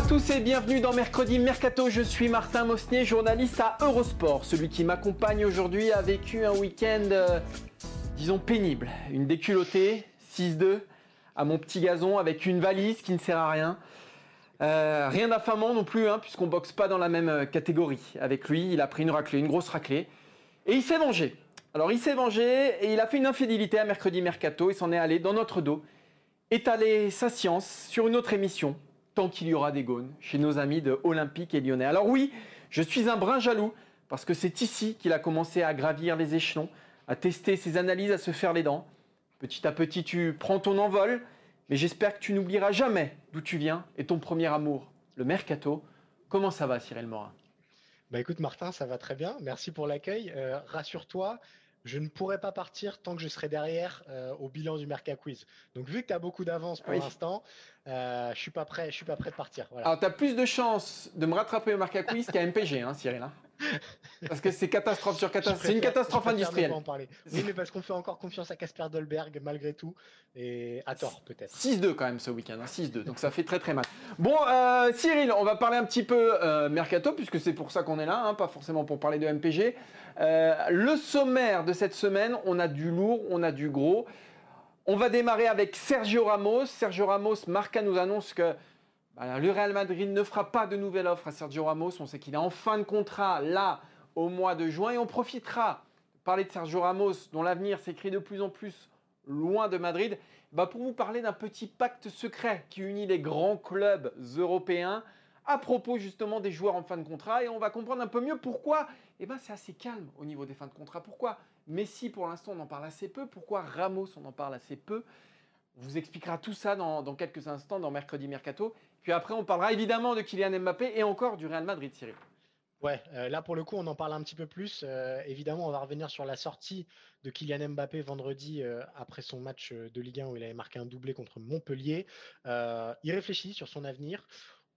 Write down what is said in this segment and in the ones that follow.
À tous et bienvenue dans Mercredi Mercato. Je suis Martin Mosnier, journaliste à Eurosport. Celui qui m'accompagne aujourd'hui a vécu un week-end, euh, disons, pénible. Une déculottée, 6-2, à mon petit gazon avec une valise qui ne sert à rien. Euh, rien d'affamant non plus, hein, puisqu'on boxe pas dans la même euh, catégorie. Avec lui, il a pris une raclée, une grosse raclée. Et il s'est vengé. Alors il s'est vengé et il a fait une infidélité à Mercredi Mercato. Il s'en est allé dans notre dos, étaler sa science sur une autre émission, tant qu'il y aura des gaunes, chez nos amis de Olympique et Lyonnais. Alors oui, je suis un brin jaloux, parce que c'est ici qu'il a commencé à gravir les échelons, à tester ses analyses, à se faire les dents. Petit à petit, tu prends ton envol, mais j'espère que tu n'oublieras jamais d'où tu viens et ton premier amour, le mercato. Comment ça va, Cyril Morin? Bah écoute Martin, ça va très bien. Merci pour l'accueil. Euh, Rassure-toi, je ne pourrai pas partir tant que je serai derrière euh, au bilan du Merca Quiz. Donc vu que tu as beaucoup d'avance pour Oui. l'instant, euh, je suis pas prêt, je suis pas prêt de partir. Voilà. Alors, tu as plus de chances de me rattraper au Marca Quiz qu'à MPG, hein, Cyril. hein. Parce que c'est catastrophe sur catastrophe. C'est une catastrophe industrielle. en parler. Oui, mais parce qu'on fait encore confiance à Casper Dolberg malgré tout, et à tort peut-être. 6-2 quand même ce week-end, hein, 6-2, donc ça fait très très mal. Bon, euh, Cyril, on va parler un petit peu euh, Mercato, puisque c'est pour ça qu'on est là, hein, pas forcément pour parler de MPG. Euh, le sommaire de cette semaine, on a du lourd, on a du gros. On va démarrer avec Sergio Ramos. Sergio Ramos, Marca nous annonce que le Real Madrid ne fera pas de nouvelle offre à Sergio Ramos. On sait qu'il est en fin de contrat là au mois de juin et on profitera de parler de Sergio Ramos, dont l'avenir s'écrit de plus en plus loin de Madrid, bah, pour vous parler d'un petit pacte secret qui unit les grands clubs européens à propos justement des joueurs en fin de contrat et on va comprendre un peu mieux pourquoi eh ben, c'est assez calme au niveau des fins de contrat. Pourquoi Messi pour l'instant on en parle assez peu, pourquoi Ramos on en parle assez peu? On vous expliquera tout ça dans quelques instants dans Mercredi Mercato. Puis après on parlera évidemment de Kylian Mbappé et encore du Real Madrid Cyril. Ouais, euh, là pour le coup, on en parle un petit peu plus. Euh, évidemment, on va revenir sur la sortie de Kylian Mbappé vendredi euh, après son match de Ligue 1 où il avait marqué un doublé contre Montpellier. Il réfléchit sur son avenir.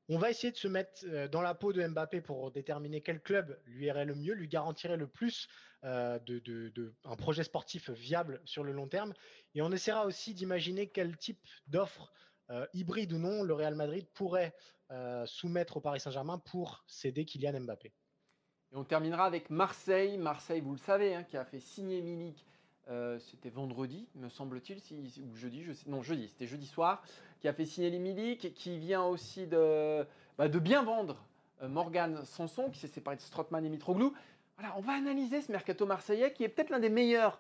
On va essayer de se mettre dans la peau de Mbappé pour déterminer quel club lui irait le mieux, lui garantirait le plus euh, de- un projet sportif viable sur le long terme. Et on essaiera aussi d'imaginer quel type d'offre, euh, hybride ou non, le Real Madrid pourrait euh, soumettre au Paris Saint-Germain pour céder Kylian Mbappé. Et on terminera avec Marseille. Marseille, vous le savez, hein, qui a fait signer Milik. euh, c'était vendredi, me semble-t-il, si- ou jeudi, non jeudi, c'était jeudi soir, qui a fait signer les Milik, qui vient aussi de, bah, bien vendre Morgan Sanson, qui s'est séparé de Strootman et Mitroglou. Voilà, on va analyser ce mercato marseillais, qui est peut-être l'un des meilleurs,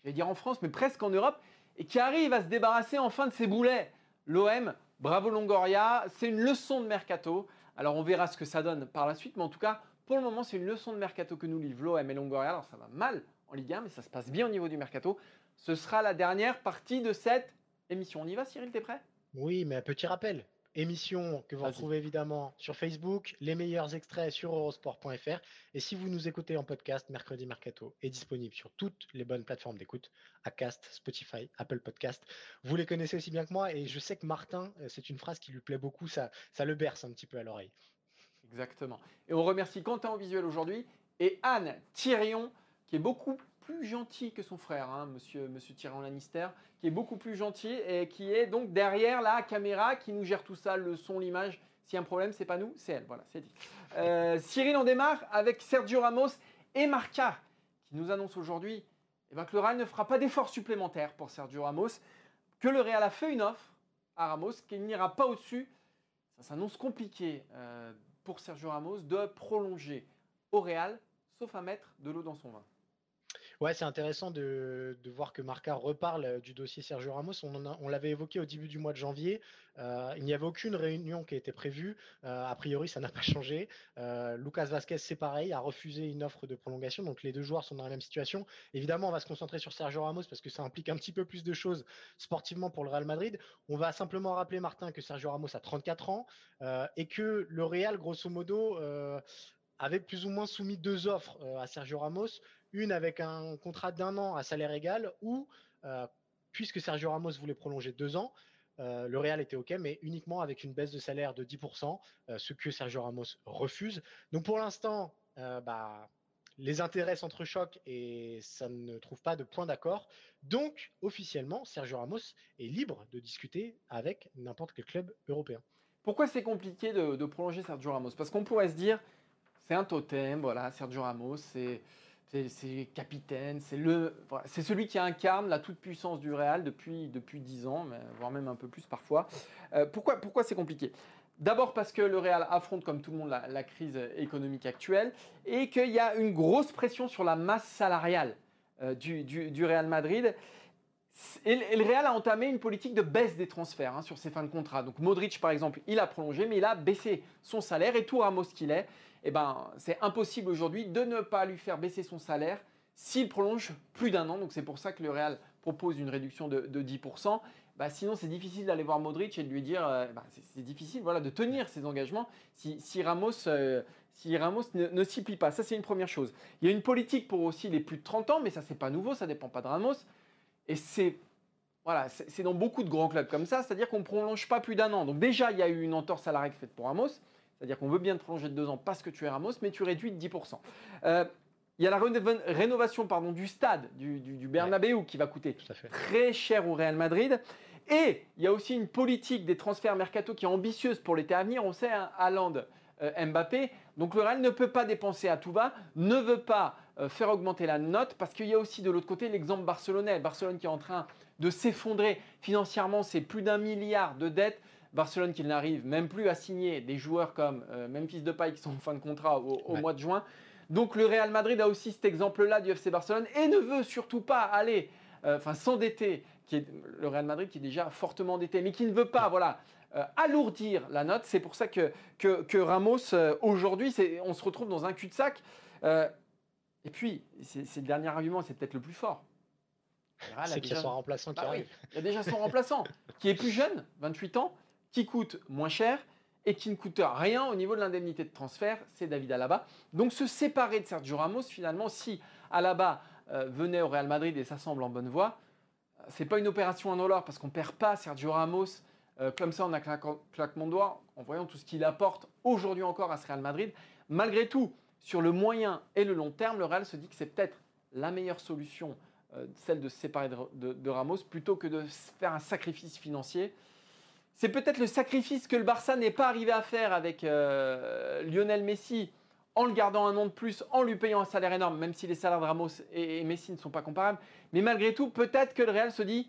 je vais dire en France, mais presque en Europe, et qui arrive à se débarrasser enfin de ses boulets. L'OM, bravo Longoria, c'est une leçon de mercato. Alors on verra ce que ça donne par la suite, mais en tout cas, pour le moment, c'est une leçon de mercato que nous livrent l'OM et Longoria. Alors ça va mal en Ligue 1, mais ça se passe bien au niveau du mercato. Ce sera la dernière partie de cette émission. On y va, Cyril, t'es prêt? Oui, mais un petit rappel. Émission que vous retrouvez évidemment sur Facebook, les meilleurs extraits sur eurosport.fr. Et si vous nous écoutez en podcast, Mercredi Mercato est disponible sur toutes les bonnes plateformes d'écoute, Acast, Spotify, Apple Podcast. Vous les connaissez aussi bien que moi et je sais que Martin, euh, c'est une phrase qui lui plaît beaucoup, ça, ça le berce un petit peu à l'oreille. Exactement. Et on remercie Quentin au visuel aujourd'hui et Anne Thirion, qui est beaucoup plus gentil que son frère, hein, monsieur, Tyrion Lannister, qui est beaucoup plus gentil et qui est donc derrière la caméra, qui nous gère tout ça, le son, l'image. S'il y a un problème, c'est pas nous, c'est elle. Voilà, c'est dit. Euh, Cyril, on démarre avec Sergio Ramos et Marca, qui nous annonce aujourd'hui eh ben, que le Real ne fera pas d'efforts supplémentaires pour Sergio Ramos, que le Real a fait une offre à Ramos, qu'il n'ira pas au-dessus. Ça s'annonce compliqué euh, pour Sergio Ramos de prolonger au Real, sauf à mettre de l'eau dans son vin. Ouais, c'est intéressant de, voir que Marca reparle euh, du dossier Sergio Ramos. On, l'avait évoqué au début du mois de janvier. Euh, il n'y avait aucune réunion qui été prévue. Euh, a priori, ça n'a pas changé. Lucas Vasquez, c'est pareil, a refusé une offre de prolongation. Donc les deux joueurs sont dans la même situation. Évidemment, on va se concentrer sur Sergio Ramos parce que ça implique un petit peu plus de choses sportivement pour le Real Madrid. On va simplement rappeler, Martin, que Sergio Ramos a 34 ans et que le Real, grosso modo, avait plus ou moins soumis deux offres à Sergio Ramos une avec un contrat d'un an à salaire égal, ou euh, puisque Sergio Ramos voulait prolonger deux ans, euh, le Real était OK, mais uniquement avec une baisse de salaire de 10%, euh, ce que Sergio Ramos refuse. Donc pour l'instant, bah, les intérêts s'entrechoquent et ça ne trouve pas de point d'accord. Donc officiellement, Sergio Ramos est libre de discuter avec n'importe quel club européen. Pourquoi c'est compliqué de, de, prolonger Sergio Ramos? Parce qu'on pourrait se dire, c'est un totem, voilà, Sergio Ramos, c'est c'est capitaine, c'est le, c'est celui qui incarne la toute puissance du Real depuis depuis dix ans, voire même un peu plus parfois. Euh, pourquoi pourquoi c'est compliqué? D'abord parce que le Real affronte comme tout le monde la, crise économique actuelle et qu'il y a une grosse pression sur la masse salariale euh, du, du, Real Madrid. Et le Real a entamé une politique de baisse des transferts hein, sur ses fins de contrat. Donc Modric, par exemple, il a prolongé, mais il a baissé son salaire et tout Ramos qu'il est, eh ben, c'est impossible aujourd'hui de ne pas lui faire baisser son salaire s'il prolonge plus d'un an. Donc c'est pour ça que le Real propose une réduction de, 10%. Bah, sinon, c'est difficile d'aller voir Modric et de lui dire, euh, bah, c'est difficile voilà, de tenir ses engagements si, Ramos, euh, si Ramos ne, s'y plie pas. Ça, c'est une première chose. Il y a une politique pour aussi les plus de 30 ans, mais ça, c'est pas nouveau, ça dépend pas de Ramos. Et c'est voilà, dans beaucoup de grands clubs comme ça, c'est-à-dire qu'on ne prolonge pas plus d'un an. Donc déjà, il y a eu une entorse à la règle faite pour Ramos. C'est-à-dire qu'on veut bien te prolonger de deux ans parce que tu es Ramos, mais tu réduis de 10%. Euh, il y a la rénovation pardon, du stade, du, du, Bernabeu, qui va coûter très cher au Real Madrid. Et il y a aussi une politique des transferts mercato qui est ambitieuse pour l'été à venir. On sait, hein, Haaland, euh, Mbappé. Donc le Real ne peut pas dépenser à tout va, ne veut pas euh, faire augmenter la note, parce qu'il y a aussi de l'autre côté l'exemple barcelonais. Barcelone qui est en train de s'effondrer financièrement, c'est plus d'un milliard de dettes. Barcelone qui n'arrive même plus à signer des joueurs comme euh, Memphis Depay qui sont en fin de contrat au, mois de juin. Donc le Real Madrid a aussi cet exemple-là du FC Barcelone et ne veut surtout pas aller, euh, enfin s'endetter, qui est le Real Madrid qui est déjà fortement endetté, mais qui ne veut pas, voilà, euh, alourdir la note. C'est pour ça que, que, Ramos, aujourd'hui, on se retrouve dans un cul-de-sac. et puis, c'est le dernier argument, c'est peut-être le plus fort. C'est qu'il y a son remplaçant qui bah arrive. Il y a déjà son remplaçant, qui est plus jeune, 28 ans, qui coûte moins cher et qui ne coûte rien au niveau de l'indemnité de transfert, c'est David Alaba. Donc se séparer de Sergio Ramos, finalement, si Alaba euh, venait au Real Madrid et ça semble en bonne voie, c'est pas une opération en or parce qu'on perd pas Sergio Ramos euh, comme ça en un claquement de doigts, en voyant tout ce qu'il apporte aujourd'hui encore à ce Real Madrid. Malgré tout, sur le moyen et le long terme, le Real se dit que c'est peut-être la meilleure solution, euh, celle de se séparer de, Ramos, plutôt que de faire un sacrifice financier. C'est peut-être le sacrifice que le Barça n'est pas arrivé à faire avec euh, Lionel Messi en le gardant un an de plus, en lui payant un salaire énorme, même si les salaires de Ramos et, Messi ne sont pas comparables. Mais malgré tout, peut-être que le Real se dit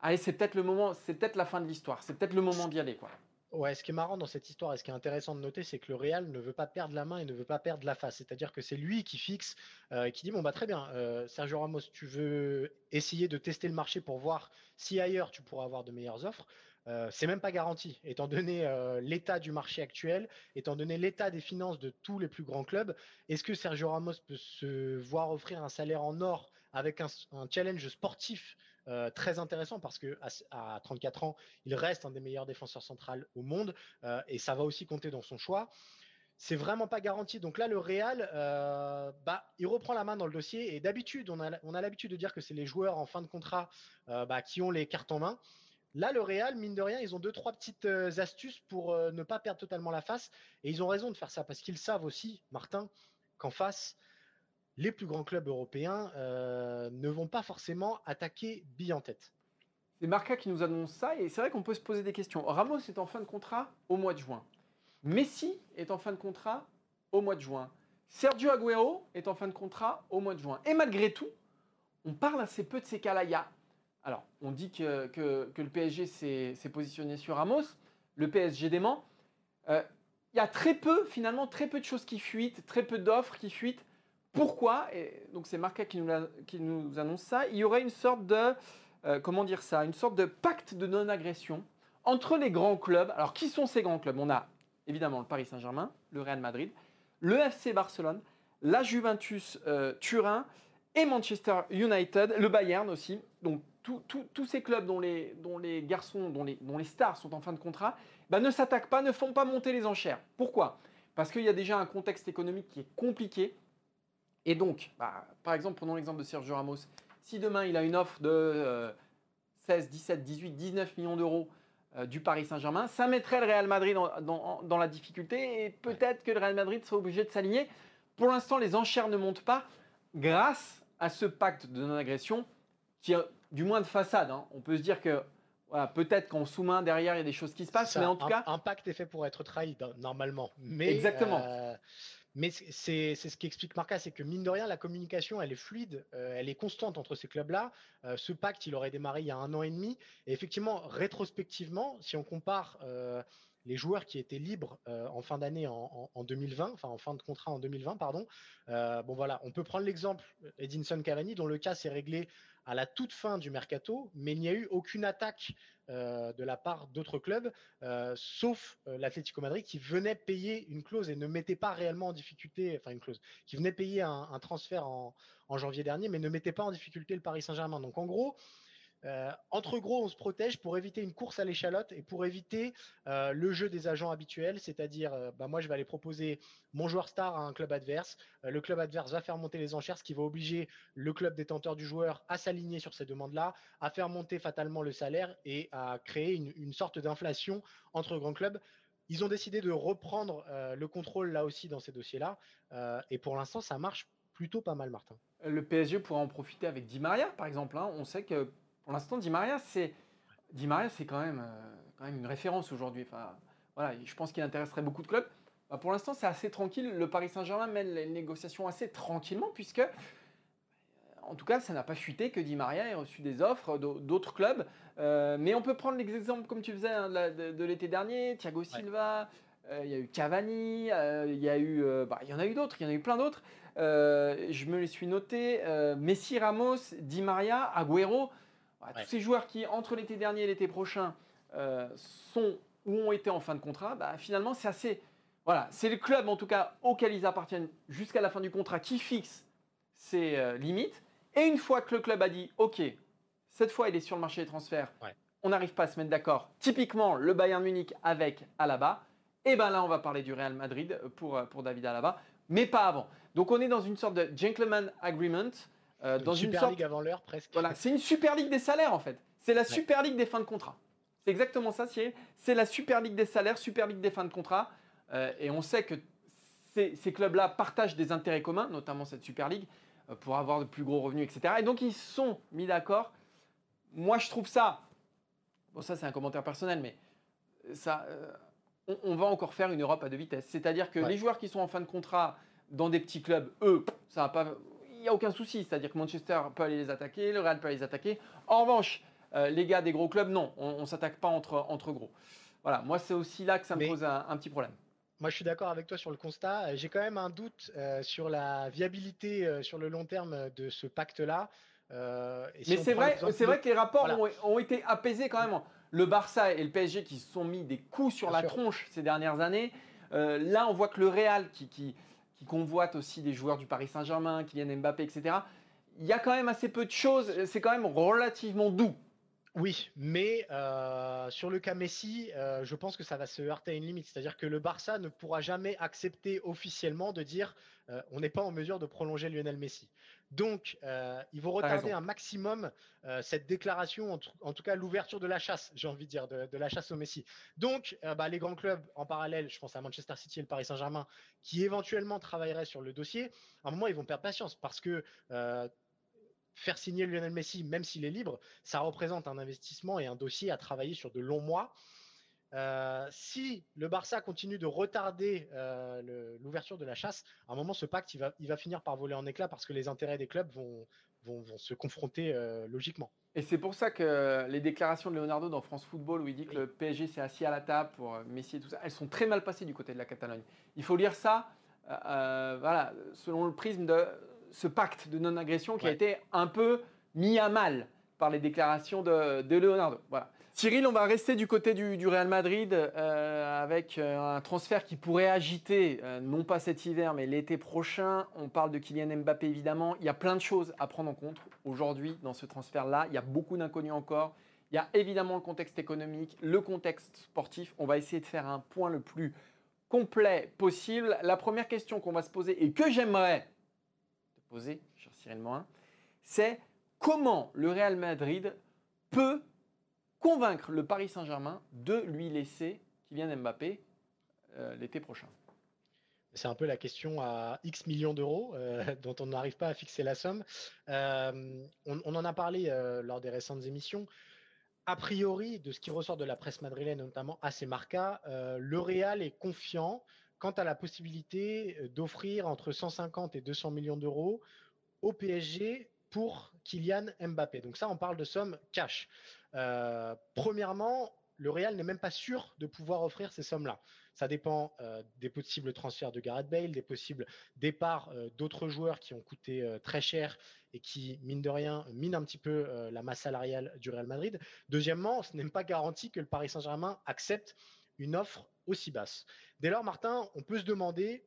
Allez, c'est peut-être le moment, c'est peut-être la fin de l'histoire, c'est peut-être le moment d'y aller. Quoi. Ouais, ce qui est marrant dans cette histoire et ce qui est intéressant de noter, c'est que le Real ne veut pas perdre la main et ne veut pas perdre la face. C'est-à-dire que c'est lui qui fixe euh, qui dit bon bah très bien, euh, Sergio Ramos, tu veux essayer de tester le marché pour voir si ailleurs tu pourras avoir de meilleures offres. Euh, c'est même pas garanti, étant donné euh, l'état du marché actuel, étant donné l'état des finances de tous les plus grands clubs. Est-ce que Sergio Ramos peut se voir offrir un salaire en or avec un, challenge sportif euh, très intéressant? Parce que à, 34 ans, il reste un des meilleurs défenseurs centrales au monde et ça va aussi compter dans son choix. C'est vraiment pas garanti. Donc là, le Real, bah, il reprend la main dans le dossier et d'habitude, on a, l'habitude de dire que c'est les joueurs en fin de contrat bah, qui ont les cartes en main. Là, le Real, mine de rien, ils ont deux, trois petites euh, astuces pour euh, ne pas perdre totalement la face. Et ils ont raison de faire ça parce qu'ils savent aussi, Martin, qu'en face, les plus grands clubs européens euh, ne vont pas forcément attaquer bille en tête. C'est Marca qui nous annonce ça et c'est vrai qu'on peut se poser des questions. Ramos est en fin de contrat au mois de juin. Messi est en fin de contrat au mois de juin. Sergio Agüero est en fin de contrat au mois de juin. Et malgré tout, on parle assez peu de ces cas-là. Alors, on dit que, le PSG s'est positionné sur Ramos, le PSG dément. Euh, il y a très peu, finalement, très peu de choses qui fuitent, très peu d'offres qui fuitent Pourquoi? Et Donc c'est Marca qui nous, qui nous, annonce ça. Il y aurait une sorte de, euh, comment dire ça, une sorte de pacte de non-agression entre les grands clubs. Alors qui sont ces grands clubs? On a évidemment le Paris Saint-Germain, le Real Madrid, le FC Barcelone, la Juventus euh, Turin et Manchester United, le Bayern aussi. Donc tous ces clubs dont les, dont les garçons, dont les, dont les, stars sont en fin de contrat, bah, ne s'attaquent pas, ne font pas monter les enchères. Pourquoi? Parce qu'il y a déjà un contexte économique qui est compliqué. Et donc, bah, par exemple, prenons l'exemple de Sergio Ramos. Si demain il a une offre de 16, 17, 18, 19 millions d'euros euh, du Paris Saint-Germain, ça mettrait le Real Madrid dans, dans la difficulté et peut-être que le Real Madrid serait obligé de s'aligner. Pour l'instant, les enchères ne montent pas grâce à ce pacte de non-agression qui, du moins de façade, hein. on peut se dire que peut-être qu'en sous-main derrière il y a des choses qui se passent, mais en tout cas, un pacte est fait pour être trahi normalement. Mais exactement. Euh, mais c'est ce qui explique Marca, c'est que mine de rien, la communication, elle est fluide, euh, elle est constante entre ces clubs-là. Euh, ce pacte, il aurait démarré il y a un an et demi. Et effectivement, rétrospectivement, si on compare les joueurs qui étaient libres euh, en fin d'année en, 2020, enfin en fin de contrat en 2020, pardon. Euh, bon voilà, on peut prendre l'exemple Edinson Cavani, dont le cas s'est réglé à la toute fin du mercato, mais il n'y a eu aucune attaque euh, de la part d'autres clubs, sauf l'Atlético Madrid qui venait payer une clause et ne mettait pas réellement en difficulté, enfin une clause, qui venait payer un, transfert en, en, janvier dernier, mais ne mettait pas en difficulté le Paris Saint-Germain. Donc en gros, euh, entre gros, on se protège pour éviter une course à l'échalote et pour éviter euh, le jeu des agents habituels, c'est-à-dire, euh, bah, moi, je vais aller proposer mon joueur star à un club adverse. le club adverse va faire monter les enchères, ce qui va obliger le club détenteur du joueur à s'aligner sur ces demandes-là, à faire monter fatalement le salaire et à créer une, sorte d'inflation entre grands clubs. Ils ont décidé de reprendre le contrôle là aussi dans ces dossiers-là, et pour l'instant, ça marche plutôt pas mal, Martin. Le PSG pourra en profiter avec Di Maria, par exemple. Hein. On sait que pour l'instant, Di Maria, c'est Di Maria, c'est quand même, euh, quand même une référence aujourd'hui. Enfin, voilà, je pense qu'il intéresserait beaucoup de clubs. Bah, pour l'instant, c'est assez tranquille. Le Paris Saint-Germain mène les négociations assez tranquillement, puisque, euh, en tout cas, ça n'a pas fuité que Di Maria ait reçu des offres d'autres clubs. Euh, mais on peut prendre l'exemple, comme tu faisais, hein, de, l'été dernier, Thiago Silva. Il y a eu Cavani, il y a eu, bah, y en a eu d'autres, il y en a eu plein d'autres. je me les suis notés. Messi, Ramos, Di Maria, Agüero. Tous ces joueurs qui, entre l'été dernier et l'été prochain, euh, sont ou ont été en fin de contrat, bah, finalement, c'est assez. Voilà, c'est le club en tout cas auquel ils appartiennent jusqu'à la fin du contrat qui fixe ses euh, limites. Et une fois que le club a dit OK, cette fois il est sur le marché des transferts, on n'arrive pas à se mettre d'accord. Typiquement, le Bayern Munich avec Alaba. Et bien là, on va parler du Real Madrid pour, euh, pour David Alaba, mais pas avant. Donc on est dans une sorte de gentleman agreement euh, dans une, super ligue avant l'heure presque. Voilà, c'est une super ligue des salaires en fait. C'est la super ligue des fins de contrat. C'est exactement ça, Cyril. C'est la super ligue des salaires, super ligue des fins de contrat. Euh, et on sait que ces, clubs-là partagent des intérêts communs, notamment cette super ligue, euh, pour avoir de plus gros revenus, etc. Et donc ils sont mis d'accord. Moi, je trouve ça. Bon, ça c'est un commentaire personnel, mais ça, on, va encore faire une Europe à deux vitesses. C'est-à-dire que les joueurs qui sont en fin de contrat dans des petits clubs, eux, ça va pas il n'y a aucun souci. C'est-à-dire que Manchester peut aller les attaquer, le Real peut aller les attaquer. En revanche, euh, les gars des gros clubs, non, on ne s'attaque pas entre, entre gros. Voilà, moi c'est aussi là que ça me pose un, petit problème. Moi, je suis d'accord avec toi sur le constat. Euh, j'ai quand même un doute euh, sur la viabilité sur le long terme de ce pacte-là. Mais c'est vrai, c'est vrai que les rapports ont, été apaisés quand même. Le Barça et le PSG qui se sont mis des coups sur la tronche ces dernières années. là, on voit que le Real qui, qui qui convoite aussi des joueurs du Paris Saint-Germain, Kylian Mbappé, etc. Il y a quand même assez peu de choses, c'est quand même relativement doux. Oui, mais euh, sur le cas Messi, euh, je pense que ça va se heurter à une limite. C'est-à-dire que le Barça ne pourra jamais accepter officiellement de dire euh, on n'est pas en mesure de prolonger Lionel Messi. Donc, il vont retarder un maximum cette déclaration, en, tout cas l'ouverture de la chasse, j'ai envie de dire, de, la chasse au Messi. Donc, bah, les grands clubs en parallèle, je pense à Manchester City et le Paris Saint-Germain, qui éventuellement travailleraient sur le dossier, à un moment, ils vont perdre patience parce que faire signer Lionel Messi, même s'il est libre, ça représente un investissement et un dossier à travailler sur de longs mois. Euh, si le Barça continue de retarder euh, l'ouverture de la chasse, à un moment, ce pacte, il va, il va finir par voler en éclats parce que les intérêts des clubs vont, vont, se confronter euh, logiquement. Et c'est pour ça que les déclarations de Leonardo dans France Football, où il dit que le PSG s'est assis à la table pour Messi et tout ça, elles sont très mal passées du côté de la Catalogne. Il faut lire ça voilà, selon le prisme de ce pacte de non-agression qui a été un peu mis à mal par les déclarations de, de Leonardo. Voilà. Cyril, on va rester du côté du, Real Madrid euh, avec euh, un transfert qui pourrait agiter, euh, non pas cet hiver, mais l'été prochain. On parle de Kylian Mbappé évidemment. Il y a plein de choses à prendre en compte aujourd'hui dans ce transfert-là. Il y a beaucoup d'inconnus encore. Il y a évidemment le contexte économique, le contexte sportif. On va essayer de faire un point le plus complet possible. La première question qu'on va se poser et que j'aimerais te poser, cher Cyril Morin, c'est comment le Real Madrid peut convaincre le Paris Saint-Germain de lui laisser Kylian Mbappé euh, l'été prochain c'est un peu la question à X millions d'euros euh, dont on n'arrive pas à fixer la somme. Euh, on, en a parlé lors des récentes émissions. A priori, de ce qui ressort de la presse madrilène, notamment AC Marca, le Real est confiant quant à la possibilité d'offrir entre 150 et 200 millions d'euros au PSG pour Kylian Mbappé. Donc ça, on parle de somme cash. Euh, premièrement, le Real n'est même pas sûr de pouvoir offrir ces sommes-là. Ça dépend euh, des possibles transferts de Gareth Bale, des possibles départs euh, d'autres joueurs qui ont coûté très cher et qui, mine de rien, minent un petit peu la masse salariale du Real Madrid. Deuxièmement, ce n'est pas garanti que le Paris Saint-Germain accepte une offre aussi basse. Dès lors, Martin, on peut se demander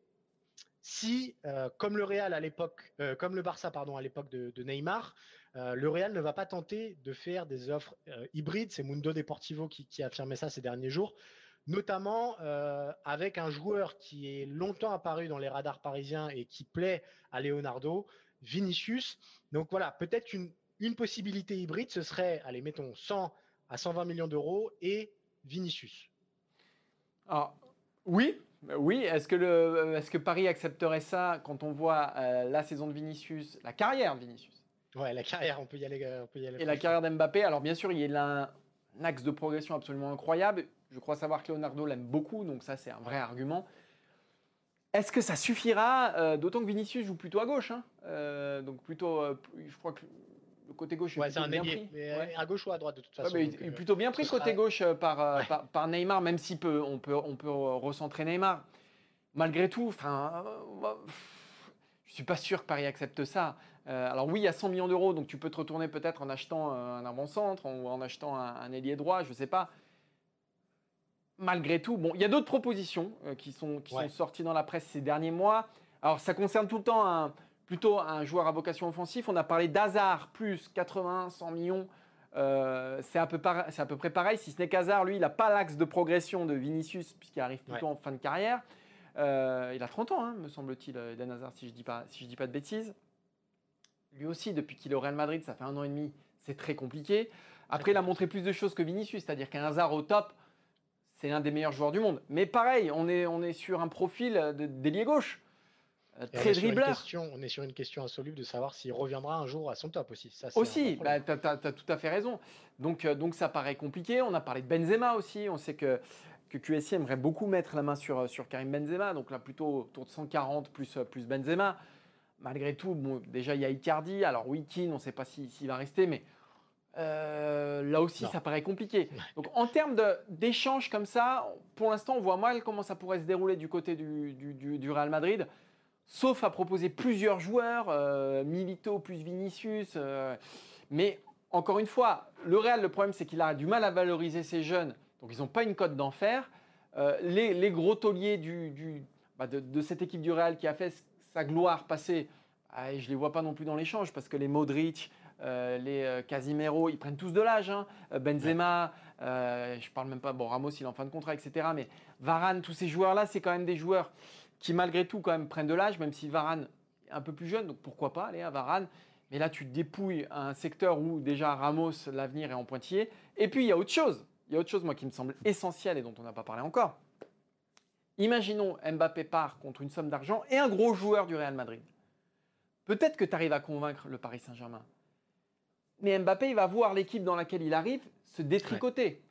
si, comme le Real à l'époque, comme le Barça pardon à l'époque de, Neymar, euh, le Real ne va pas tenter de faire des offres euh, hybrides. C'est Mundo Deportivo qui, a affirmé ça ces derniers jours, notamment euh, avec un joueur qui est longtemps apparu dans les radars parisiens et qui plaît à Leonardo, Vinicius. Donc voilà, peut-être une, possibilité hybride, ce serait, allez, mettons 100 à 120 millions d'euros et Vinicius. Alors, oui, oui. Est-ce que, Paris accepterait ça quand on voit la saison de Vinicius, la carrière de Vinicius? Ouais, la carrière, on peut y aller. Euh, et la carrière d'Mbappé, alors bien sûr, il y a un, axe de progression absolument incroyable. Je crois savoir que Leonardo l'aime beaucoup, donc ça, c'est un vrai argument. Est-ce que ça suffira euh, D'autant que Vinicius joue plutôt à gauche. Hein? Euh, donc plutôt, je crois que le côté gauche est plutôt bien pris. À gauche ou à droite de toute façon. il est plutôt bien pris côté gauche par, par, Neymar, même si peut, on, peut, on peut recentrer Neymar. Malgré tout, enfin, je suis pas sûr que Paris accepte ça. Euh, alors oui, il y a 100 millions d'euros, donc tu peux te retourner peut-être en achetant euh, un avant-centre ou en achetant un, ailier droit, je ne sais pas. Malgré tout, bon, il y a d'autres propositions euh, qui, sont, qui sont sorties dans la presse ces derniers mois. Alors ça concerne tout le temps un, plutôt un joueur à vocation offensive. On a parlé d'Hazard, plus 80, 100 millions. c'est à, peu à peu près pareil, si ce n'est qu'Hazard, lui, il n'a pas l'axe de progression de Vinicius, puisqu'il arrive plutôt en fin de carrière. il a 30 ans, hein, me semble-t-il, Eden Hazard, si je ne dis, si je dis pas de bêtises lui aussi, depuis qu'il est au Real Madrid, ça fait un an et demi, c'est très compliqué. Après, il a montré plus de choses que Vinicius, c'est-à-dire qu'un hasard au top, c'est l'un des meilleurs joueurs du monde. Mais pareil, on est, on est sur un profil d'ailier gauche. Euh, très dribbleur. On est sur une question insoluble de savoir s'il reviendra un jour à son top aussi. Ça, aussi, bah, tu as, tout à fait raison. Donc, euh, donc ça paraît compliqué. On a parlé de Benzema aussi. On sait que, que QSI aimerait beaucoup mettre la main sur, sur Karim Benzema. Donc là, plutôt autour de 140 plus, plus Benzema malgré tout, bon, déjà il y a Icardi. Alors Wikin, on ne sait pas s'il va rester, mais euh, là aussi ça paraît compliqué. Donc en termes d'échanges comme ça, pour l'instant on voit mal comment ça pourrait se dérouler du côté du, Real Madrid. Sauf à proposer plusieurs joueurs, euh, Milito plus Vinicius. Euh, mais encore une fois, le Real, le problème c'est qu'il a du mal à valoriser ses jeunes. Donc ils n'ont pas une cote d'enfer. Les, gros tauliers bah, de, de, cette équipe du Real qui a fait sa gloire passée, ah, je ne les vois pas non plus dans l'échange parce que les Modric, euh, les euh, Casimiro, ils prennent tous de l'âge. Hein. Euh, Benzema, je parle même pas, bon, Ramos, il est en fin de contrat, etc. Mais Varane, tous ces joueurs-là, c'est quand même des joueurs qui, malgré tout, quand même prennent de l'âge, même si Varane est un peu plus jeune, donc pourquoi pas aller à Varane. Mais là, tu dépouilles un secteur où déjà Ramos, l'avenir est en pointillé. Et puis, il y a autre chose. Il y a autre chose, moi, qui me semble essentielle et dont on n'a pas parlé encore. Imaginons Mbappé part contre une somme d'argent et un gros joueur du Real Madrid. Peut-être que tu arrives à convaincre le Paris Saint-Germain. Mais Mbappé, il va voir l'équipe dans laquelle il arrive se détricoter.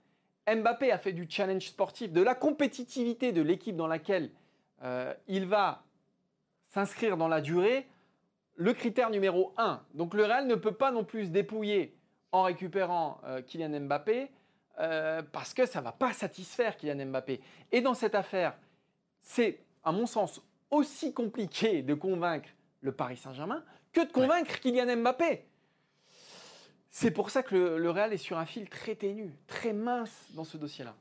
Mbappé a fait du challenge sportif, de la compétitivité de l'équipe dans laquelle euh, il va s'inscrire dans la durée, le critère numéro un. Donc le Real ne peut pas non plus se dépouiller en récupérant euh, Kylian Mbappé euh, parce que ça ne va pas satisfaire Kylian Mbappé. Et dans cette affaire, c'est, à mon sens, aussi compliqué de convaincre le Paris Saint-Germain que de convaincre Kylian Mbappé. C'est pour ça que le, Real est sur un fil très ténu, très mince dans ce dossier-là.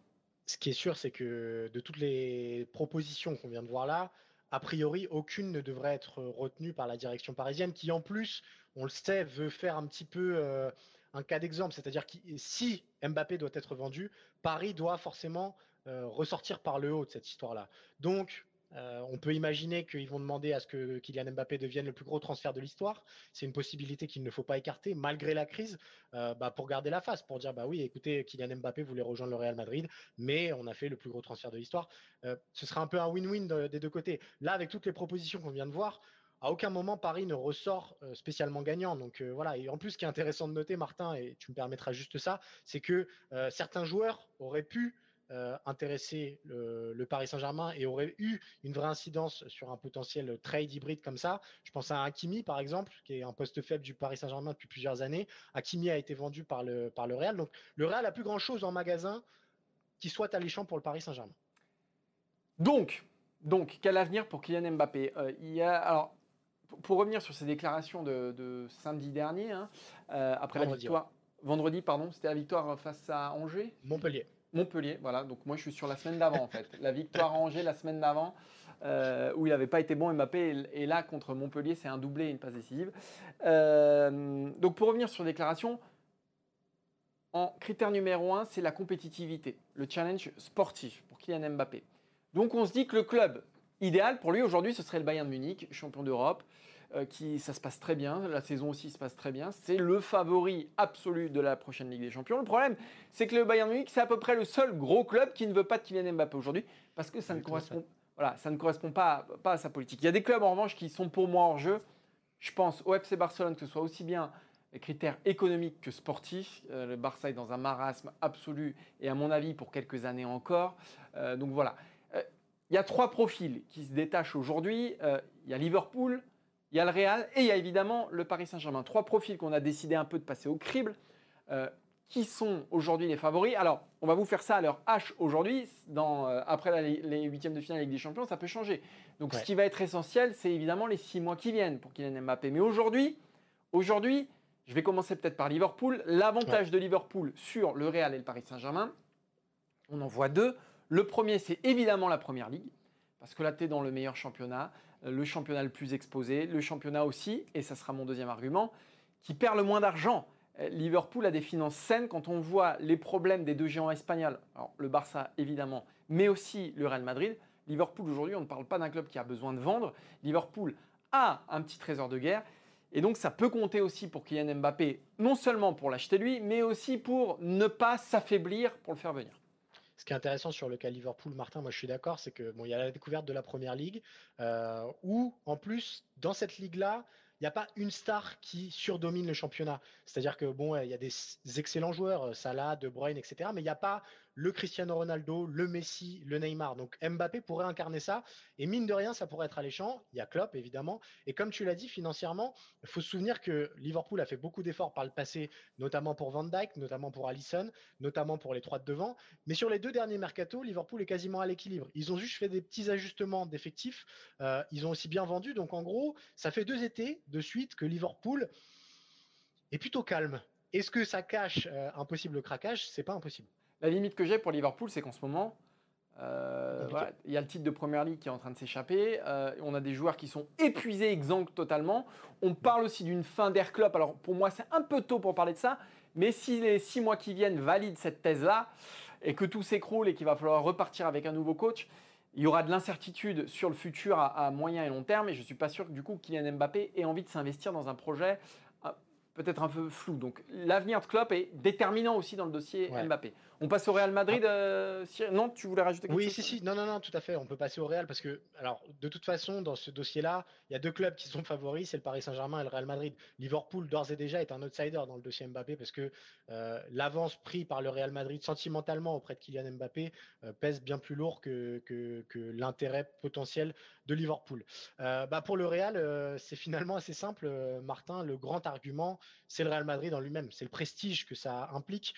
Ce qui est sûr, c'est que de toutes les propositions qu'on vient de voir là, a priori, aucune ne devrait être retenue par la direction parisienne, qui en plus, on le sait, veut faire un petit peu euh, un cas d'exemple. C'est-à-dire que si Mbappé doit être vendu, Paris doit forcément euh, ressortir par le haut de cette histoire-là. Donc, euh, on peut imaginer qu'ils vont demander à ce que Kylian Mbappé devienne le plus gros transfert de l'histoire. C'est une possibilité qu'il ne faut pas écarter, malgré la crise, euh, bah, pour garder la face, pour dire bah oui, écoutez, Kylian Mbappé voulait rejoindre le Real Madrid, mais on a fait le plus gros transfert de l'histoire. Euh, ce sera un peu un win-win des deux côtés. Là, avec toutes les propositions qu'on vient de voir, à aucun moment Paris ne ressort spécialement gagnant. Donc voilà. Et en plus, ce qui est intéressant de noter, Martin, et tu me permettras juste ça, c'est que certains joueurs auraient pu euh, intéresser le, Paris Saint-Germain et aurait eu une vraie incidence sur un potentiel trade hybride comme ça. Je pense à Hakimi par exemple, qui est un poste faible du Paris Saint-Germain depuis plusieurs années. Hakimi a été vendu par le, par le Real. Donc le Real a plus grand chose en magasin qui soit alléchant pour le Paris Saint-Germain. Donc, donc, quel avenir pour Kylian Mbappé? Euh, il y a, alors, pour revenir sur ses déclarations de, samedi dernier, hein, euh, après la victoire, vendredi, pardon, c'était la victoire face à Angers? Montpellier. Montpellier, voilà. Donc moi, je suis sur la semaine d'avant, en fait. La victoire à Angers la semaine d'avant, euh, où il n'avait pas été bon Mbappé. Et là, contre Montpellier, c'est un doublé une passe décisive. Euh, donc pour revenir sur déclaration, en critère numéro un, c'est la compétitivité, le challenge sportif pour Kylian Mbappé. Donc on se dit que le club idéal pour lui aujourd'hui, ce serait le Bayern de Munich, champion d'Europe. Euh, qui ça se passe très bien, la saison aussi se passe très bien. C'est le favori absolu de la prochaine Ligue des Champions. Le problème, c'est que le Bayern Munich, c'est à peu près le seul gros club qui ne veut pas de Kylian Mbappé aujourd'hui parce que ça ne correspond, voilà, ça ne correspond pas, pas à sa politique. Il y a des clubs en revanche qui sont pour moi hors jeu. Je pense au FC Barcelone, que ce soit aussi bien les critères économiques que sportifs. Euh, le Barça est dans un marasme absolu et à mon avis pour quelques années encore. Euh, donc voilà. Il y a trois profils qui se détachent aujourd'hui. il y a Liverpool, il y a le Real et il y a évidemment le Paris Saint-Germain. Trois profils qu'on a décidé un peu de passer au crible. Euh, qui sont aujourd'hui les favoris Alors, on va vous faire ça à leur H aujourd'hui. Euh, après les huitièmes de finale avec des Champions, ça peut changer. Donc, ce qui va être essentiel, c'est évidemment les six mois qui viennent pour Kylian Mbappé. Mais aujourd'hui, aujourd'hui, je vais commencer peut-être par Liverpool. L'avantage de Liverpool sur le Real et le Paris Saint-Germain, on en voit deux. Le premier, c'est évidemment la Première Ligue, parce que là, tu es dans le meilleur championnat le championnat le plus exposé, le championnat aussi, et ça sera mon deuxième argument, qui perd le moins d'argent. Euh, Liverpool a des finances saines quand on voit les problèmes des deux géants espagnols, le Barça évidemment, mais aussi le Real Madrid. Liverpool aujourd'hui, on ne parle pas d'un club qui a besoin de vendre. Liverpool a un petit trésor de guerre. Et donc ça peut compter aussi pour Kylian Mbappé, non seulement pour l'acheter lui, mais aussi pour ne pas s'affaiblir pour le faire venir. Ce qui est intéressant sur le cas Liverpool, Martin, moi je suis d'accord, c'est que bon, il y a la découverte de la première ligue, euh, où en plus dans cette ligue-là, il n'y a pas une star qui surdomine le championnat. C'est-à-dire que bon, il y a des excellents joueurs, euh, Salah, De Bruyne, etc. Mais il n'y a pas le Cristiano Ronaldo, le Messi, le Neymar. Donc Mbappé pourrait incarner ça. Et mine de rien, ça pourrait être alléchant. Il y a Klopp, évidemment. Et comme tu l'as dit, financièrement, il faut se souvenir que Liverpool a fait beaucoup d'efforts par le passé, notamment pour Van Dijk, notamment pour Allison, notamment pour les trois de devant. Mais sur les deux derniers mercato, Liverpool est quasiment à l'équilibre. Ils ont juste fait des petits ajustements d'effectifs. Euh, ils ont aussi bien vendu. Donc en gros, ça fait deux étés de suite que Liverpool est plutôt calme. Est-ce que ça cache euh, un possible craquage? C'est pas impossible. La limite que j'ai pour Liverpool, c'est qu'en ce moment, euh, il y a le titre de Première Ligue qui est en train de s'échapper. Euh, on a des joueurs qui sont épuisés, exsangues totalement. On parle aussi d'une fin d'Air Club. Alors pour moi, c'est un peu tôt pour parler de ça. Mais si les six mois qui viennent valident cette thèse-là et que tout s'écroule et qu'il va falloir repartir avec un nouveau coach, il y aura de l'incertitude sur le futur à, moyen et long terme. Et je ne suis pas sûr que du coup Kylian Mbappé ait envie de s'investir dans un projet peut-être un peu flou. Donc l'avenir de Klopp est déterminant aussi dans le dossier Mbappé. On passe au Real Madrid. Euh, non, tu voulais rajouter quelque chose Oui, si, si. Non, non, non, tout à fait. On peut passer au Real parce que, alors, de toute façon, dans ce dossier-là, il y a deux clubs qui sont favoris, c'est le Paris Saint-Germain et le Real Madrid. Liverpool, d'ores et déjà, est un outsider dans le dossier Mbappé parce que euh, l'avance prise par le Real Madrid sentimentalement auprès de Kylian Mbappé euh, pèse bien plus lourd que, que, l'intérêt potentiel de Liverpool. bah, pour le Real, c'est finalement assez simple, Martin. Le grand argument, c'est le Real Madrid en lui-même, c'est le prestige que ça implique.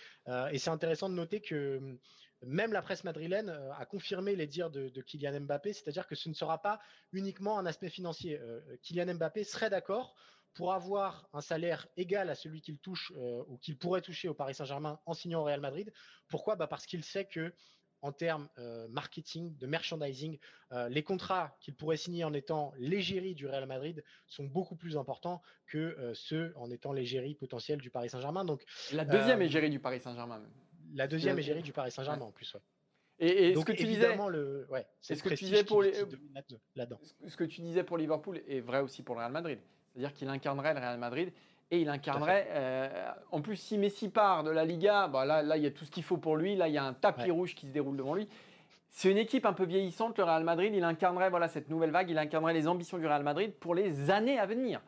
et c'est intéressant de noter que même la presse madrilène a confirmé les dires de, Kylian Mbappé, c'est-à-dire que ce ne sera pas uniquement un aspect financier. Kylian Mbappé serait d'accord pour avoir un salaire égal à celui qu'il touche ou qu'il pourrait toucher au Paris Saint-Germain en signant au Real Madrid. Pourquoi? Bah Parce qu'il sait que en termes euh, marketing, de merchandising. Euh, les contrats qu'il pourrait signer en étant l'égérie du Real Madrid sont beaucoup plus importants que euh, ceux en étant l'égérie potentielle du Paris Saint-Germain. Donc la deuxième égérie du Paris Saint-Germain. La deuxième égérie du Paris Saint-Germain en plus. Ouais. Et, ce que tu disais, le, ouais, ce que tu disais pour les, Ce que tu disais pour Liverpool est vrai aussi pour le Real Madrid. C'est-à-dire qu'il incarnerait le Real Madrid et il incarnerait. Euh, en plus, si Messi part de la Liga, bah là, là, il y a tout ce qu'il faut pour lui. Là, il y a un tapis rouge qui se déroule devant lui. C'est une équipe un peu vieillissante, le Real Madrid. Il incarnerait voilà, cette nouvelle vague, il incarnerait les ambitions du Real Madrid pour les années à venir.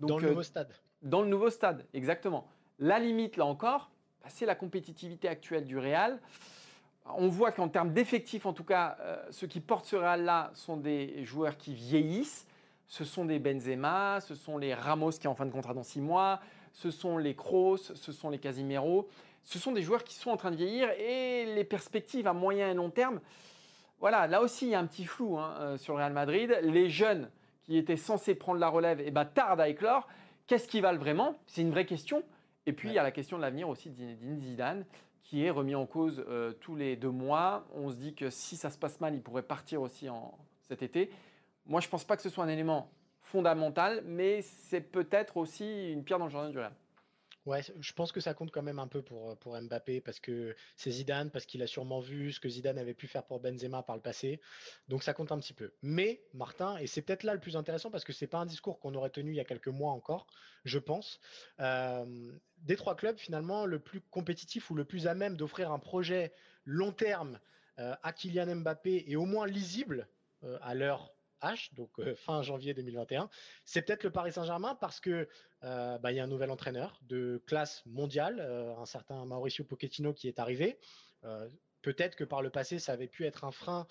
Donc, dans le nouveau stade. Dans le nouveau stade, exactement. La limite, là encore, c'est la compétitivité actuelle du Real. On voit qu'en termes d'effectifs, en tout cas, euh, ceux qui portent ce Real-là sont des joueurs qui vieillissent ce sont des Benzema, ce sont les Ramos qui est en fin de contrat dans six mois, ce sont les Kroos, ce sont les Casimiro. Ce sont des joueurs qui sont en train de vieillir et les perspectives à moyen et long terme, voilà, là aussi il y a un petit flou hein, euh, sur le Real Madrid. Les jeunes qui étaient censés prendre la relève eh ben, tardent à éclore. Qu'est-ce qu'ils valent vraiment? C'est une vraie question. Et puis il y a la question de l'avenir aussi de Zidane qui est remis en cause euh, tous les deux mois. On se dit que si ça se passe mal, il pourrait partir aussi en, cet été. Moi, je ne pense pas que ce soit un élément fondamental, mais c'est peut-être aussi une pierre dans le jardin du Real. Ouais, je pense que ça compte quand même un peu pour, pour Mbappé parce que c'est Zidane, parce qu'il a sûrement vu ce que Zidane avait pu faire pour Benzema par le passé. Donc ça compte un petit peu. Mais Martin, et c'est peut-être là le plus intéressant parce que c'est pas un discours qu'on aurait tenu il y a quelques mois encore, je pense. Euh, des trois clubs, finalement, le plus compétitif ou le plus à même d'offrir un projet long terme euh, à Kylian Mbappé et au moins lisible euh, à l'heure H, donc euh, fin janvier 2021. C'est peut-être le Paris Saint-Germain parce que euh, bah, il y a un nouvel entraîneur de classe mondiale, euh, un certain Mauricio Pochettino qui est arrivé. peut-être que par le passé, ça avait pu être un frein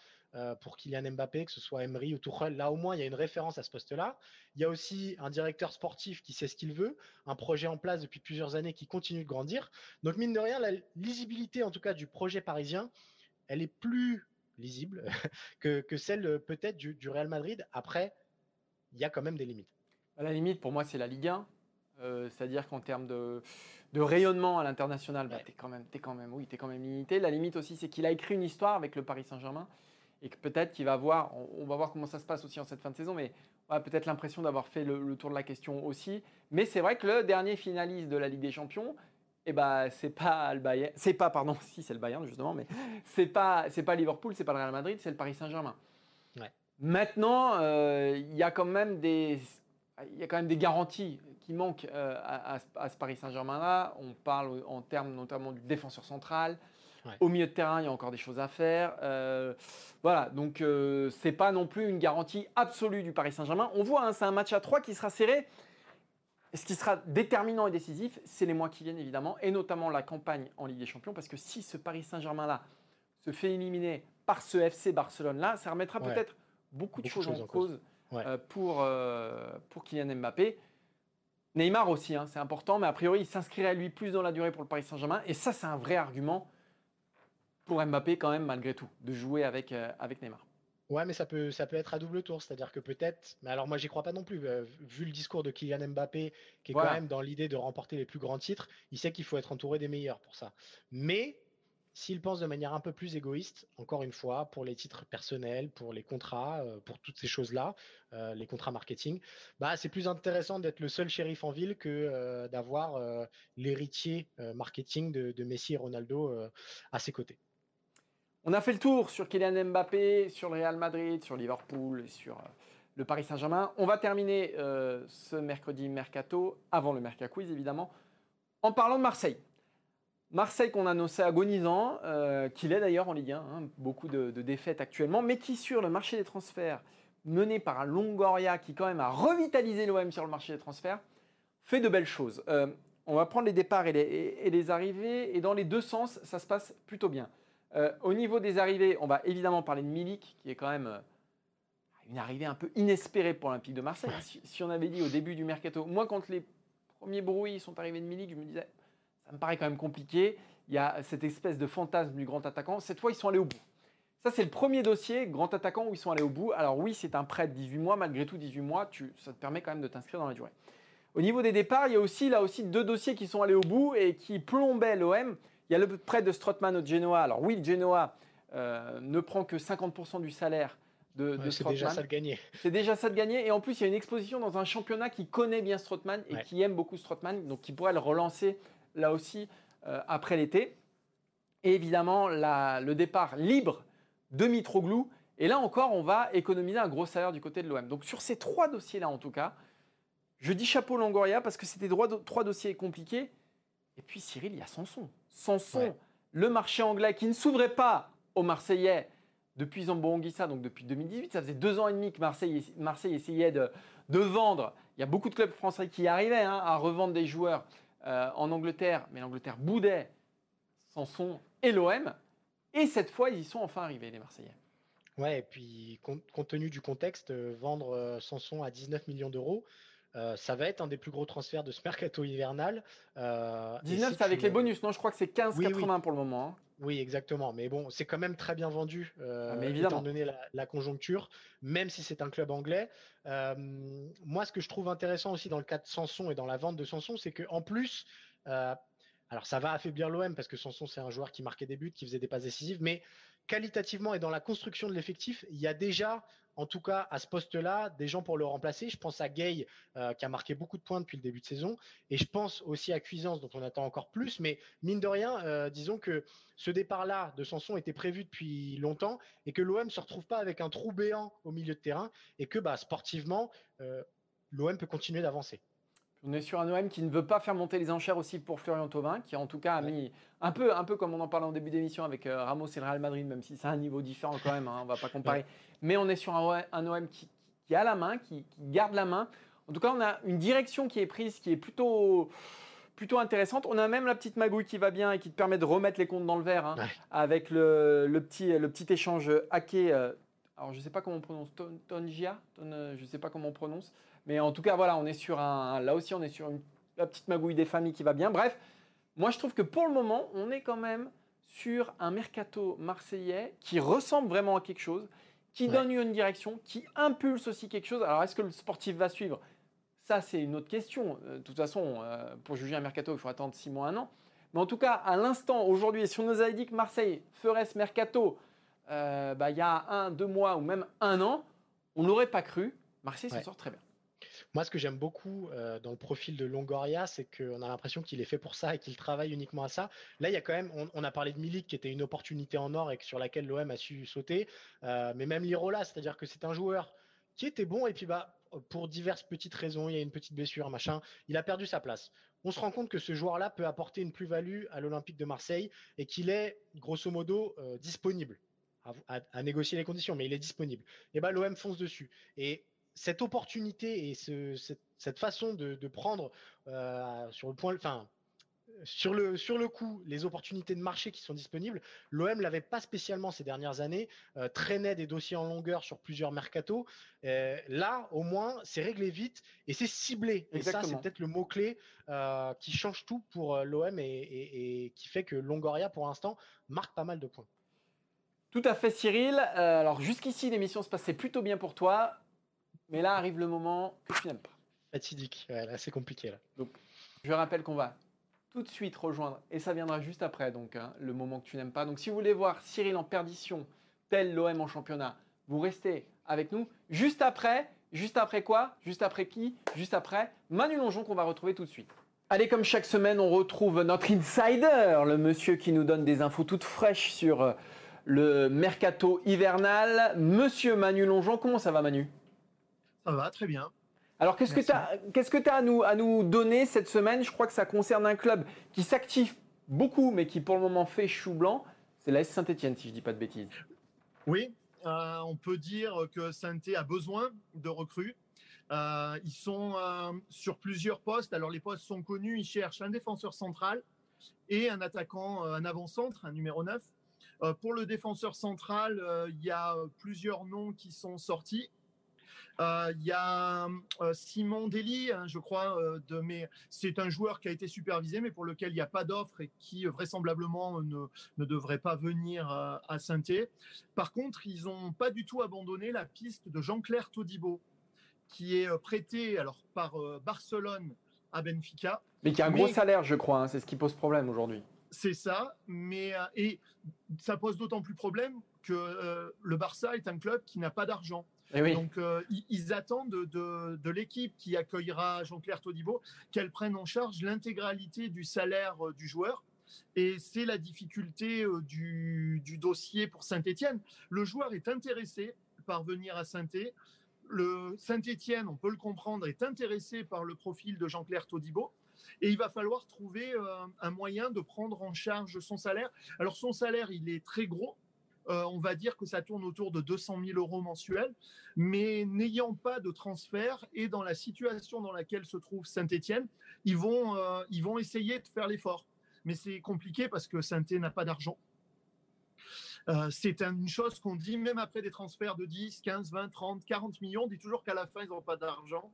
pour Kylian Mbappé, que ce soit Emery ou Tuchel. Là, au moins, il y a une référence à ce poste-là. Il y a aussi un directeur sportif qui sait ce qu'il veut, un projet en place depuis plusieurs années qui continue de grandir. Donc, mine de rien, la lisibilité, en tout cas, du projet parisien, elle est plus lisible que, celle euh, peut-être du, Real Madrid. Après, il y a quand même des limites. À la limite, pour moi, c'est la Ligue 1. Euh, c'est-à-dire qu'en termes de, rayonnement à l'international, bah, tu es, quand même, quand même, oui, es quand même limité. La limite aussi, c'est qu'il a écrit une histoire avec le Paris Saint-Germain et que peut-être qu'il va voir, on, va voir comment ça se passe aussi en cette fin de saison, mais on a peut-être l'impression d'avoir fait le, tour de la question aussi. Mais c'est vrai que le dernier finaliste de la Ligue des Champions, eh ben c'est pas le Bayern, c'est pas pardon, si c'est le Bayern justement, mais c'est pas c'est pas Liverpool, c'est pas le Real Madrid, c'est le Paris Saint-Germain. Maintenant, euh, il y a quand même des il y a quand même des garanties qui manquent euh, à, ce Paris Saint-Germain là. On parle en termes notamment du défenseur central. Au milieu de terrain, il y a encore des choses à faire. Euh, voilà, donc c'est pas non plus une garantie absolue du Paris Saint-Germain. On voit, hein, c'est un match à 3 qui sera serré ce qui sera déterminant et décisif, c'est les mois qui viennent évidemment, et notamment la campagne en Ligue des Champions, parce que si ce Paris Saint-Germain-là se fait éliminer par ce FC Barcelone-là, ça remettra peut-être beaucoup, de choses, en cause, euh, pour, euh, pour Kylian Mbappé. Neymar aussi, hein, c'est important, mais a priori, il s'inscrirait lui plus dans la durée pour le Paris Saint-Germain, et ça, c'est un vrai argument pour Mbappé quand même, malgré tout, de jouer avec, euh, avec Neymar. Ouais, mais ça peut, ça peut être à double tour. C'est-à-dire que peut-être. Mais alors, moi, j'y crois pas non plus. Euh, vu le discours de Kylian Mbappé, qui est quand même dans l'idée de remporter les plus grands titres, il sait qu'il faut être entouré des meilleurs pour ça. Mais s'il pense de manière un peu plus égoïste, encore une fois, pour les titres personnels, pour les contrats, euh, pour toutes ces choses-là, euh, les contrats marketing, bah, c'est plus intéressant d'être le seul shérif en ville que d'avoir l'héritier marketing de, de, Messi et Ronaldo à ses côtés. On a fait le tour sur Kylian Mbappé, sur le Real Madrid, sur Liverpool sur euh, le Paris Saint-Germain. On va terminer euh, ce mercredi mercato, avant le Merca Quiz évidemment, en parlant de Marseille. Marseille qu'on annonçait agonisant, euh, qu'il est d'ailleurs en Ligue 1, hein, beaucoup de, défaites actuellement, mais qui sur le marché des transferts, mené par Longoria qui quand même a revitalisé l'OM sur le marché des transferts, fait de belles choses. on va prendre les départs et les arrivées, et dans les deux sens, ça se passe plutôt bien. Euh, au niveau des arrivées, on va évidemment parler de Milik, qui est quand même euh, une arrivée un peu inespérée pour l'Olympique de Marseille. Si, on avait dit au début du mercato, moi quand, premier bruit, ils sont arrivés de Milik, je me disais, ça me paraît quand même compliqué. Il y a cette espèce de fantasme du grand attaquant. Cette fois, ils sont allés au bout. Ça, c'est le premier dossier, grand attaquant, où ils sont allés au bout. Alors oui, c'est un prêt de 18 mois. Malgré tout, 18 mois, tu, ça te permet quand même de t'inscrire dans la durée. Au niveau des départs, il y a aussi là aussi deux dossiers qui sont allés au bout et qui plombaient l'OM. Il y a le prêt de Strootman au Genoa. Alors oui, le Genoa euh, ne prend que 50% du salaire de, de C'est déjà ça de gagner. C'est déjà ça de gagner. Et en plus, il y a une exposition dans un championnat qui connaît bien Strootman et Ouais. qui aime beaucoup Strootman, donc qui pourrait le relancer là aussi euh, après l'été. Et évidemment, la- le départ libre de Mitroglou. Et là encore, on va économiser un gros salaire du côté de l'OM. Donc sur ces trois dossiers-là, en tout cas, je dis chapeau Longoria parce que c'était droit- trois dossiers compliqués. Et puis Cyril, il y a Sanson. Sanson, Ouais. le marché anglais qui ne s'ouvrait pas aux Marseillais depuis Zambo Anguissa, donc depuis 2018. Ça faisait deux ans et demi que Marseille, Marseille essayait de, de vendre. Il y a beaucoup de clubs français qui arrivaient hein, à revendre des joueurs euh, en Angleterre, mais l'Angleterre boudait Sanson et l'OM. Et cette fois, ils y sont enfin arrivés, les Marseillais. Ouais, et puis compte, compte tenu du contexte, euh, vendre euh, Sanson à 19 millions d'euros, euh, ça va être un des plus gros transferts de ce mercato hivernal. Euh, et 19, si c'est avec tu- les bonus, non Je crois que c'est 15,80 Oui, oui. pour le moment. hein. Oui, exactement. Mais bon, c'est quand même très bien vendu, euh, Ah, mais évidemment. étant donné la, la conjoncture, même si c'est un club anglais. Euh, moi, ce que je trouve intéressant aussi dans le cas de Sanson et dans la vente de Sanson, c'est qu'en plus, euh, alors ça va affaiblir l'OM parce que Sanson, c'est un joueur qui marquait des buts, qui faisait des passes décisives, mais qualitativement et dans la construction de l'effectif, il y a déjà, en tout cas à ce poste-là, des gens pour le remplacer. Je pense à Gay, euh, qui a marqué beaucoup de points depuis le début de saison, et je pense aussi à Cuisance, dont on attend encore plus, mais mine de rien, euh, disons que ce départ-là de Sanson était prévu depuis longtemps et que l'OM se retrouve pas avec un trou béant au milieu de terrain et que bah, sportivement, euh, l'OM peut continuer d'avancer. On est sur un OM qui ne veut pas faire monter les enchères aussi pour Florian Thauvin, qui en tout cas a Ouais. mis un peu, un peu comme on en parlait en début d'émission avec euh, Ramos et le Real Madrid, même si c'est un niveau différent quand même, hein, on va pas comparer. Mais on est sur un, OM un OM qui, qui a la main, qui, qui garde la main. En tout cas, on a une direction qui est prise, qui est plutôt, plutôt intéressante. On a même la petite magouille qui va bien et qui te permet de remettre les comptes dans le verre, hein, Ouais. avec le, le petit, le petit échange hacké. euh, alors, je ne sais pas comment on prononce, Ton- Tongia, Ton- euh, je ne sais pas comment on prononce. Mais en tout cas, voilà, on est sur un. Là aussi, on est sur une, la petite magouille des familles qui va bien. Bref, moi, je trouve que pour le moment, on est quand même sur un mercato marseillais qui ressemble vraiment à quelque chose, qui Ouais. donne une direction, qui impulse aussi quelque chose. Alors, est-ce que le sportif va suivre? Ça, c'est une autre question. Euh, De toute façon, euh, pour juger un mercato, il faut attendre 6 mois, un an. Mais en tout cas, à l'instant, aujourd'hui, si on nous avait dit que Marseille ferait ce mercato euh, bah, il y a un, deux mois ou même un an, on ne l'aurait pas cru. Marseille s'en Ouais. sort très bien. Moi, ce que j'aime beaucoup euh, dans le profil de Longoria, c'est qu'on a l'impression qu'il est fait pour ça et qu'il travaille uniquement à ça. Là, il y a quand même, on, a parlé de Milik qui était une opportunité en or et sur laquelle l'OM a su sauter, Euh, mais même Lirola, c'est-à-dire que c'est un joueur qui était bon et puis bah pour diverses petites raisons, il y a une petite blessure, machin, il a perdu sa place. On se rend compte que ce joueur-là peut apporter une plus-value à l'Olympique de Marseille et qu'il est grosso modo euh, disponible à, négocier les conditions, mais il est disponible. Et ben l'OM fonce dessus. Et cette opportunité et ce- cette, cette façon de, de prendre euh, sur le point, enfin sur le sur le coup les opportunités de marché qui sont disponibles, l'OM l'avait pas spécialement ces dernières années, euh, traînait des dossiers en longueur sur plusieurs mercatos. Euh, là, au moins, c'est réglé vite et c'est ciblé. Et ça, c'est peut-être le mot clé qui change tout pour euh, l'OM et, et- et qui fait que Longoria, pour l'instant, marque pas mal de points. Tout à fait, Cyril. Euh, alors, jusqu'ici, l'émission se passait plutôt bien pour toi. Mais là arrive le moment que tu n'aimes pas. Fatidique, ouais, là c'est compliqué là. Je rappelle qu'on va tout de suite rejoindre, et ça viendra juste après, donc hein, le moment que tu n'aimes pas. Donc, si vous voulez voir Cyril en perdition, tel l'OM en championnat, vous restez avec nous. Juste après, juste après quoi? Juste après qui? Juste après Manu Longeon qu'on va retrouver tout de suite. Allez, comme chaque semaine, on retrouve notre insider, le monsieur qui nous donne des infos toutes fraîches sur euh, le mercato hivernal. Monsieur Manu Longeon, comment ça va Manu? Ça va, très bien. alors, qu'est-ce que tu as, que à, nous, à nous donner cette semaine? Je crois que ça concerne un club qui s'active beaucoup, mais qui pour le moment fait chou blanc. C'est l'AS Saint-Etienne, si je dis pas de bêtises. Oui, euh, on peut dire que Sainté a besoin de recrues. Euh, ils sont euh, sur plusieurs postes. Alors, les postes sont connus. Ils cherchent un défenseur central et un attaquant, un avant-centre, un numéro 9. Euh, pour le défenseur central, il y a plusieurs noms qui sont sortis. Euh, il y a euh, Simon Dely, hein, je crois, euh, de mais c'est un joueur qui a été supervisé, mais pour lequel il n'y a pas d'offre et qui vraisemblablement ne, ne devrait pas venir à saint Par contre, ils n'ont pas du tout abandonné la piste de Jean-Claire Todibo, qui est prêté alors par Barcelone à Benfica. Mais qui a un gros salaire, je crois. Hein, c'est ce qui pose problème aujourd'hui. C'est ça, mais et ça pose d'autant plus problème que le Barça est un club qui n'a pas d'argent. Eh Donc, euh, ils, attendent de, l'équipe qui accueillera Jean-Claire Todibo qu'elle prenne en charge l'intégralité du salaire euh, du joueur. Et c'est la difficulté euh, du, dossier pour Saint-Etienne. Le joueur est intéressé par venir à Saint-Etienne. Saint-Etienne, on peut le comprendre, est intéressé par le profil de Jean-Claire Todibo. Et il va falloir trouver un moyen de prendre en charge son salaire. Alors son salaire, il est très gros, euh, on va dire que ça tourne autour de 200 000 euros mensuels. Mais n'ayant pas de transfert et dans la situation dans laquelle se trouve Saint-Etienne, ils, vont, euh, ils vont essayer de faire l'effort. Mais c'est compliqué parce que Saint-Etienne n'a pas d'argent. Euh, c'est une chose qu'on dit même après des transferts de 10, 15, 20, 30, 40 millions. On dit toujours qu'à la fin, ils n'ont pas d'argent.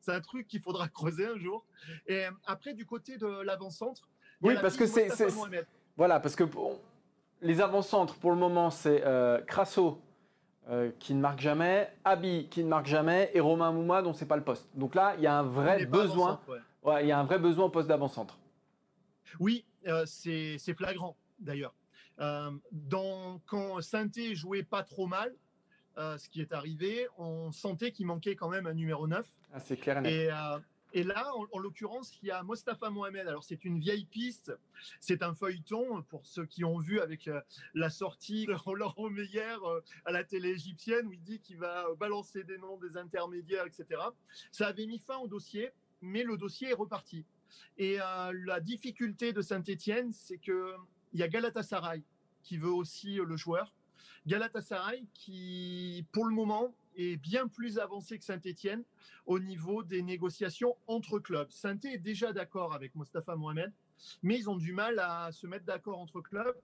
C'est un truc qu'il faudra creuser un jour. Et après, du côté de l'avant-centre. Oui, parce que c'est. Voilà, parce que les avant-centres, pour le moment, c'est euh, Crasso euh, qui ne marque jamais, Abi qui ne marque jamais et Romain Mouma dont c'est pas le poste. Donc là, il y a un vrai besoin. il y a un vrai besoin au poste d'avant-centre. Oui, euh, c'est flagrant d'ailleurs. quand Sainté jouait pas trop mal, ce qui est arrivé, on sentait qu'il manquait quand même un numéro 9. Ah, c'est clair et net. Et là, en, l'occurrence, il y a Mostafa Mohamed. Alors, c'est une vieille piste, c'est un feuilleton pour ceux qui ont vu avec euh, la sortie de Roland Romeyer euh, à la télé égyptienne où il dit qu'il va balancer des noms des intermédiaires, etc. Ça avait mis fin au dossier, mais le dossier est reparti. Et euh, la difficulté de Saint-Etienne, c'est qu'il y a Galatasaray qui veut aussi le joueur. Galatasaray qui, pour le moment, est bien plus avancé que Saint-Etienne au niveau des négociations entre clubs. saint est déjà d'accord avec Mostafa Mohamed, mais ils ont du mal à se mettre d'accord entre clubs.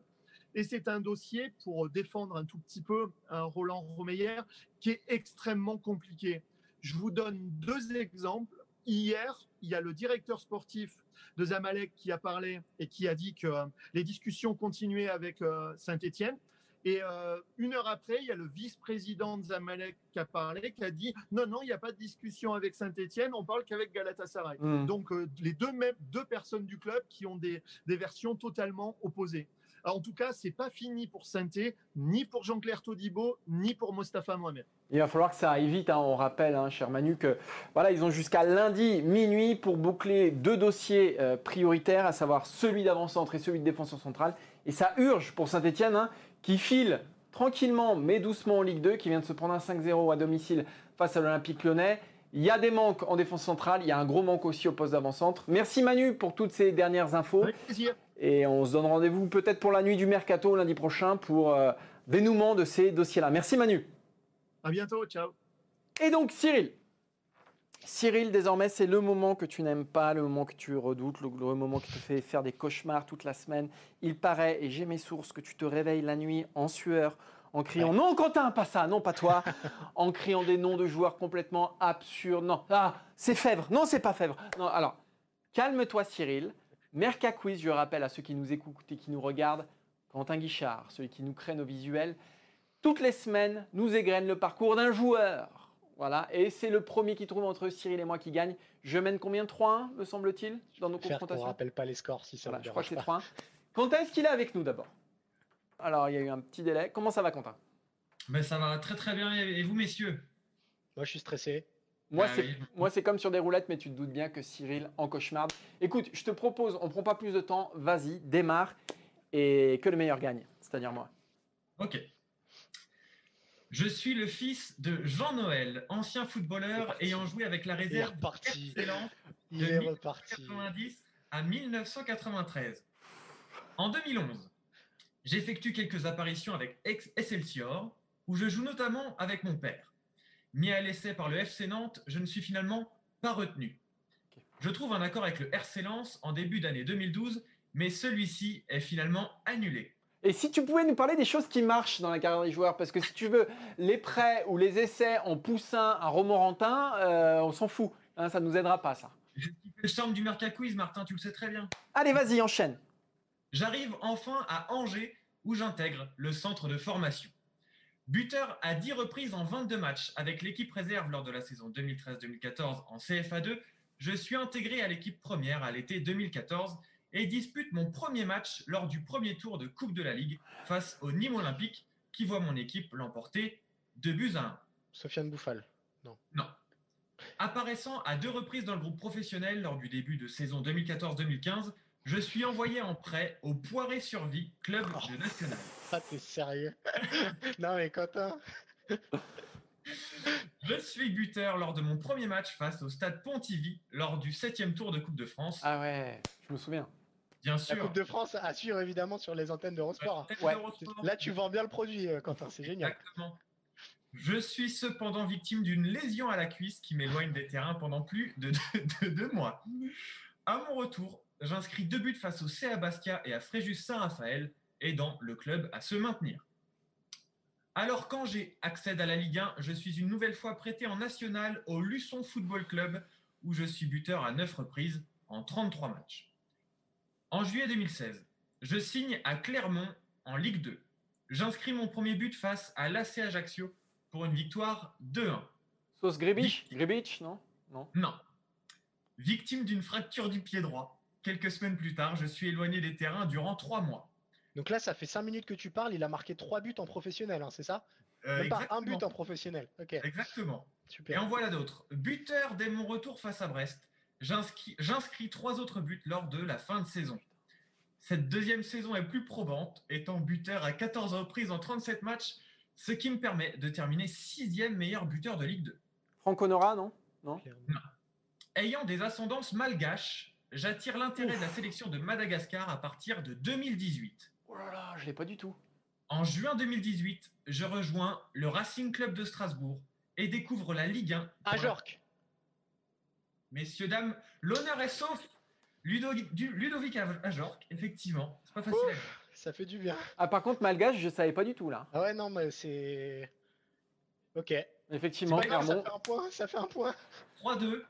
Et c'est un dossier pour défendre un tout petit peu Roland Romeyer qui est extrêmement compliqué. Je vous donne deux exemples. Hier, il y a le directeur sportif de Zamalek qui a parlé et qui a dit que les discussions continuaient avec euh, Saint-Etienne. Et euh, une heure après, il y a le vice-président de Zamalek qui a parlé, qui a dit non, non, il n'y a pas de discussion avec Saint-Etienne, on parle qu'avec Galatasaray. Hmm. Donc, euh, les deux, mêmes, deux personnes du club qui ont des, des versions totalement opposées. en tout cas, c'est pas fini pour saint ni pour Jean-Claire Todibo, ni pour Mostafa Mohamed. Il va falloir que ça aille vite. Hein. On rappelle, hein, cher Manu, que voilà, ils ont jusqu'à lundi minuit pour boucler deux dossiers euh, prioritaires, à savoir celui d'avant-centre et celui de défenseur central. Et ça urge pour Saint-Etienne. Hein qui file tranquillement mais doucement en Ligue 2, qui vient de se prendre un 5-0 à domicile face à l'Olympique lyonnais. Il y a des manques en défense centrale, il y a un gros manque aussi au poste d'avant-centre. Merci Manu pour toutes ces dernières infos. Avec plaisir. Et on se donne rendez-vous peut-être pour la nuit du mercato lundi prochain pour euh, dénouement de ces dossiers-là. Merci Manu. À bientôt, ciao. Et donc Cyril, Cyril, désormais, c'est le moment que tu n'aimes pas, le moment que tu redoutes, le, moment qui te fait faire des cauchemars toute la semaine. Il paraît, et j'ai mes sources, que tu te réveilles la nuit en sueur, en criant Non, Quentin, pas ça, non, pas toi, en criant des noms de joueurs complètement absurdes. Non, ah, c'est Fèvre. Non, c'est pas Fèvre. Non, alors, calme-toi, Cyril. Merca Quiz, je rappelle à ceux qui nous écoutent et qui nous regardent, Quentin Guichard, celui qui nous crée nos visuels, toutes les semaines, nous égrène le parcours d'un joueur voilà, et c'est le premier qui trouve entre Cyril et moi qui gagne. Je mène combien? 3-1, me semble-t-il, dans nos confrontations On ne rappelle pas les scores si ça voilà, Je crois que c'est 3-1. Quentin, est-ce qu'il est avec nous d'abord? Alors, il y a eu un petit délai. Comment ça va, Quentin? Ben, Ça va très très bien. Et vous, messieurs? Moi, je suis stressé. Moi, ah c'est, comme sur des roulettes, mais tu te doutes bien que Cyril en cauchemarde. Écoute, je te propose, on ne prend pas plus de temps. Vas-y, démarre. Et que le meilleur gagne, c'est-à-dire moi. Ok. Je suis le fils de Jean Noël, ancien footballeur ayant joué avec la réserve excellente de 1990 à 1993. En 2011, j'effectue quelques apparitions avec Excelsior, où je joue notamment avec mon père. Mis à l'essai par le FC Nantes, je ne suis finalement pas retenu. Je trouve un accord avec le RC Lens en début d'année 2012, mais celui-ci est finalement annulé. Et si tu pouvais nous parler des choses qui marchent dans la carrière des joueurs, parce que si tu veux, les prêts ou les essais en poussin à Romorantin, euh, on s'en fout. Hein, ça ne nous aidera pas, ça. Le charme du Mercaquiz, Martin, tu le sais très bien. Allez, vas-y, enchaîne. J'arrive enfin à Angers, où j'intègre le centre de formation. Buteur à 10 reprises en 22 matchs avec l'équipe réserve lors de la saison 2013-2014 en CFA2, je suis intégré à l'équipe première à l'été 2014 et dispute mon premier match lors du premier tour de Coupe de la Ligue face au Nîmes Olympique qui voit mon équipe l'emporter 2 buts à 1. Sofiane Bouffal. Non. Non. Apparaissant à deux reprises dans le groupe professionnel lors du début de saison 2014-2015, je suis envoyé en prêt au Poiré Survie, club de national. Ah, t'es sérieux? Non mais Quentin Je suis buteur lors de mon premier match face au stade Pontivy lors du septième tour de Coupe de France. Ah ouais, je me souviens. Bien sûr. La Coupe de France assure évidemment sur les antennes d'Eurosport. Ouais. Là, tu vends bien le produit, euh, Quentin, c'est génial. Exactement. Je suis cependant victime d'une lésion à la cuisse qui m'éloigne des terrains pendant plus de deux, mois. À mon retour, j'inscris deux buts face au CA Bastia et à Fréjus Saint-Raphaël, aidant le club à se maintenir. Alors quand j'ai accède à la Ligue 1, je suis une nouvelle fois prêté en national au Luçon Football Club où je suis buteur à 9 reprises en 33 matchs. En juillet 2016, je signe à Clermont en Ligue 2. J'inscris mon premier but face à l'AC Ajaccio pour une victoire 2-1. Sauce Gribich, non? Non. Non. Victime d'une fracture du pied droit. Quelques semaines plus tard, je suis éloigné des terrains durant 3 mois. Donc là, ça fait 5 minutes que tu parles, il a marqué 3 buts en professionnel, hein, c'est ça? Euh, pas un but en professionnel. Exactement. Super. Et en voilà d'autres. Buteur dès mon retour face à Brest. J'inscris trois autres buts lors de la fin de saison. Cette deuxième saison est plus probante, étant buteur à 14 reprises en 37 matchs, ce qui me permet de terminer sixième meilleur buteur de Ligue 2. Franck Honora, non? Non, non. Ayant des ascendances malgaches, j'attire l'intérêt de la sélection de Madagascar à partir de 2018. Oh là là, je l'ai pas du tout. En juin 2018, je rejoins le Racing Club de Strasbourg et découvre la Ligue 1. À Jorque. Messieurs, dames, l'honneur est sauf. Ludovic Ajorc, effectivement. C'est pas facile. ça fait du bien. Ah, par contre, malgache, je savais pas du tout là. Ah ouais, non, mais c'est. Ok. Effectivement, ça fait un point. Ça fait un point. 3-2.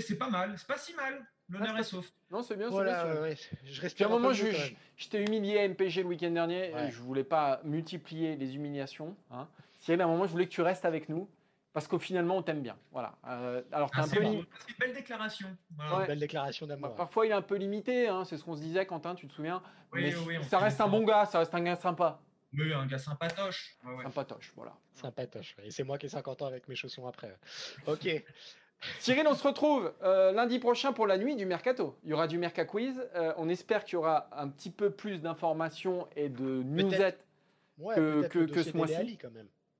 C'est pas mal. C'est pas si mal. L'honneur est sauf. Non, c'est bien, c'est bien. Je respire un moment, je, je, t'ai humilié à MPG le week-end dernier. Je voulais pas multiplier les humiliations. Hein. Si à un moment, je voulais que tu restes avec nous. Parce qu'au finalement, on t'aime bien. Voilà. Euh, alors, ah, un peu une belle déclaration. belle déclaration d'amour. Bah, parfois, il est un peu limité. Hein, c'est ce qu'on se disait, Quentin, tu te souviens? Oui, oui, Ça reste un bon gars, ça reste un gars sympa. Oui, un gars sympatoche. Sympatoche, voilà. Sympatoche. Et c'est moi qui ai 50 ans avec mes chaussons après. Ok. Cyril, on se retrouve euh, lundi prochain pour la nuit du Mercato. Il y aura du Merca Quiz. Euh, on espère qu'il y aura un petit peu plus d'informations et de newsettes que, que, que, ce mois-ci.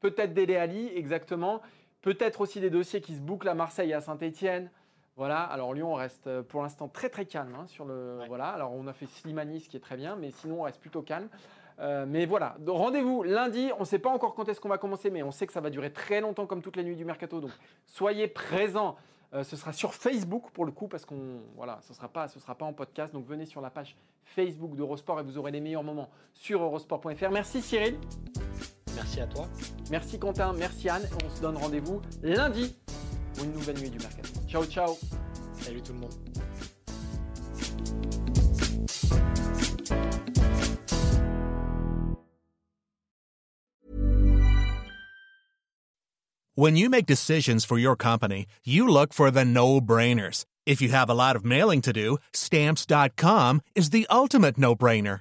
Peut-être Dele Ali, exactement. Peut-être aussi des dossiers qui se bouclent à Marseille et à Saint-Etienne. Voilà, alors Lyon reste euh, pour l'instant très très calme hein, sur le. Voilà, alors on a fait Slimani, ce qui est très bien, mais sinon on reste plutôt calme. Euh, mais voilà, rendez-vous lundi. On ne sait pas encore quand est-ce qu'on va commencer, mais on sait que ça va durer très longtemps comme toutes les nuits du mercato. Donc soyez présents. Euh, ce sera sur Facebook pour le coup parce qu'on voilà, ce sera pas, ce sera pas en podcast. Donc venez sur la page Facebook d'Eurosport et vous aurez les meilleurs moments sur eurosport.fr. Merci Cyril. Merci à toi. Merci Quentin, merci Anne. On se donne rendez-vous lundi pour une nouvelle nuit du mercato. Ciao ciao. Salut tout le monde. When you make decisions for your company, you look for the no-brainers. If you have a lot of mailing to do, stamps.com is the ultimate no-brainer.